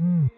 Mm.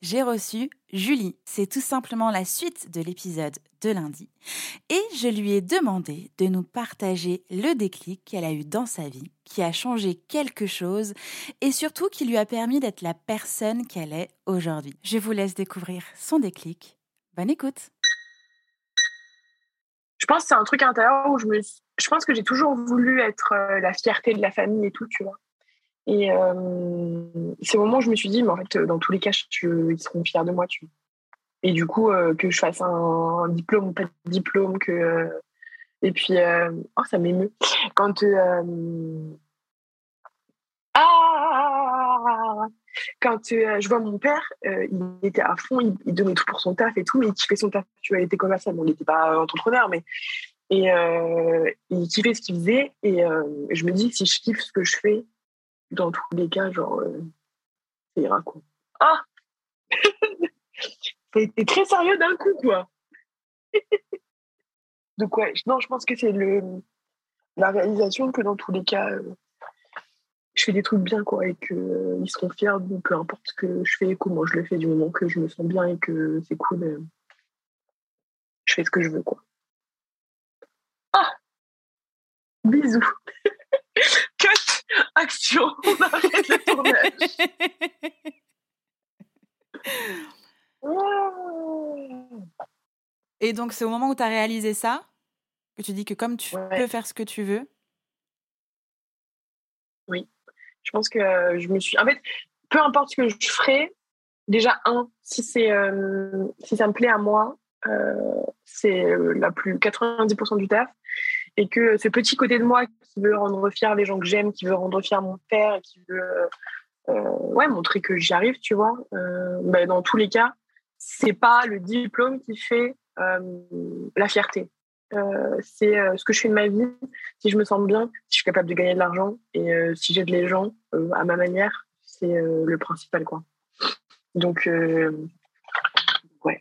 j'ai reçu Julie. C'est tout simplement la suite de l'épisode de lundi. Et je lui ai demandé de nous partager le déclic qu'elle a eu dans sa vie, qui a changé quelque chose et surtout qui lui a permis d'être la personne qu'elle est aujourd'hui. Je vous laisse découvrir son déclic. Bonne écoute. Je pense que c'est un truc intérieur où je me je pense que j'ai toujours voulu être euh, la fierté de la famille et tout, tu vois. Et euh, c'est moment où je me suis dit, mais en fait, dans tous les cas, ils seront fiers de moi. Tu Et du coup, euh, que je fasse un, diplôme ou pas de diplôme, que. Euh, et puis, oh, ça m'émeut. Quand. Ah quand je vois mon père, il était à fond, il, donnait tout pour son taf et tout, mais il kiffait son taf. Tu vois, il était commercial, bon, il n'était pas entrepreneur, mais et il kiffait ce qu'il faisait. Et je me dis, si je kiffe ce que je fais, dans tous les cas, genre, euh, ça ira quoi. Ah Ça a été très sérieux d'un coup, quoi. Donc, ouais, non, je pense que c'est le la réalisation que dans tous les cas, euh, je fais des trucs bien, quoi, et qu'ils euh, seront fiers de peu importe ce que je fais, comment je le fais, du moment que je me sens bien et que c'est cool, je fais ce que je veux, quoi. Ah Bisous Action, on arrête le tournage. Et donc, c'est au moment où tu as réalisé ça que tu dis que comme tu peux faire ce que tu veux? Oui. Je pense que je me suis. En fait, peu importe ce que je ferai, déjà, un, si, c'est, euh, si ça me plaît à moi, euh, c'est euh, la plus 90% du taf et que ce petit côté de moi qui veut rendre fier les gens que j'aime, qui veut rendre fier mon père, qui veut euh, ouais, montrer que j'y arrive, tu vois, euh, ben, dans tous les cas, c'est pas le diplôme qui fait euh, la fierté. c'est ce que je fais de ma vie, si je me sens bien, si je suis capable de gagner de l'argent et si j'aide les gens à ma manière, c'est le principal. quoi. Donc, ouais,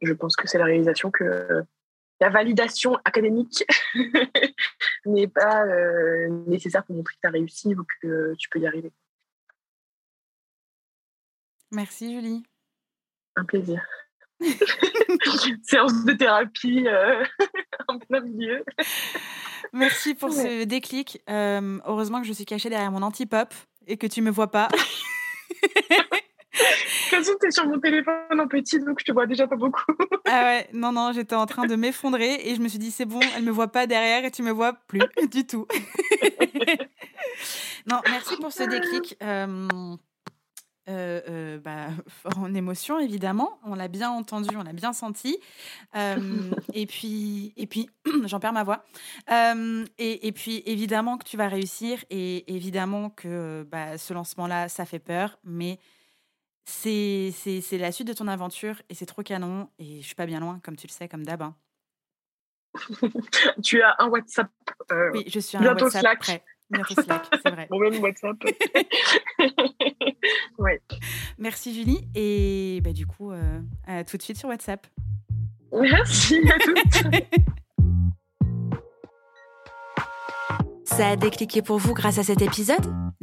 je pense que c'est la réalisation que la validation académique n'est pas euh, nécessaire pour montrer que tu as réussi ou que tu peux y arriver. Merci Julie. Un plaisir. Séance de thérapie euh, en plein milieu. Merci pour ce déclic. Euh, heureusement que je suis cachée derrière mon anti-pop et que tu me vois pas. Toute façon, t'es sur mon téléphone en petit, donc je te vois déjà pas beaucoup. ah ouais, non, non, j'étais en train de m'effondrer et je me suis dit, c'est bon, elle me voit pas derrière et tu me vois plus du tout. non, merci pour ce déclic. Euh, euh, euh, bah, en émotion évidemment, on l'a bien entendu, on l'a bien senti, et puis et puis j'en perds ma voix, et, et, puis évidemment que tu vas réussir, et évidemment que bah, ce lancement-là, ça fait peur, mais c'est, la suite de ton aventure et c'est trop canon. Et je suis pas bien loin, comme tu le sais, comme d'hab. Hein. tu as un WhatsApp. Euh, oui, je suis un WhatsApp Slack. prêt. Bientôt Slack, c'est vrai. Bon, même WhatsApp. ouais. Merci Julie. Et bah, du coup, euh, à tout de suite sur WhatsApp. Merci à toutes. Ça a décliqué pour vous grâce à cet épisode?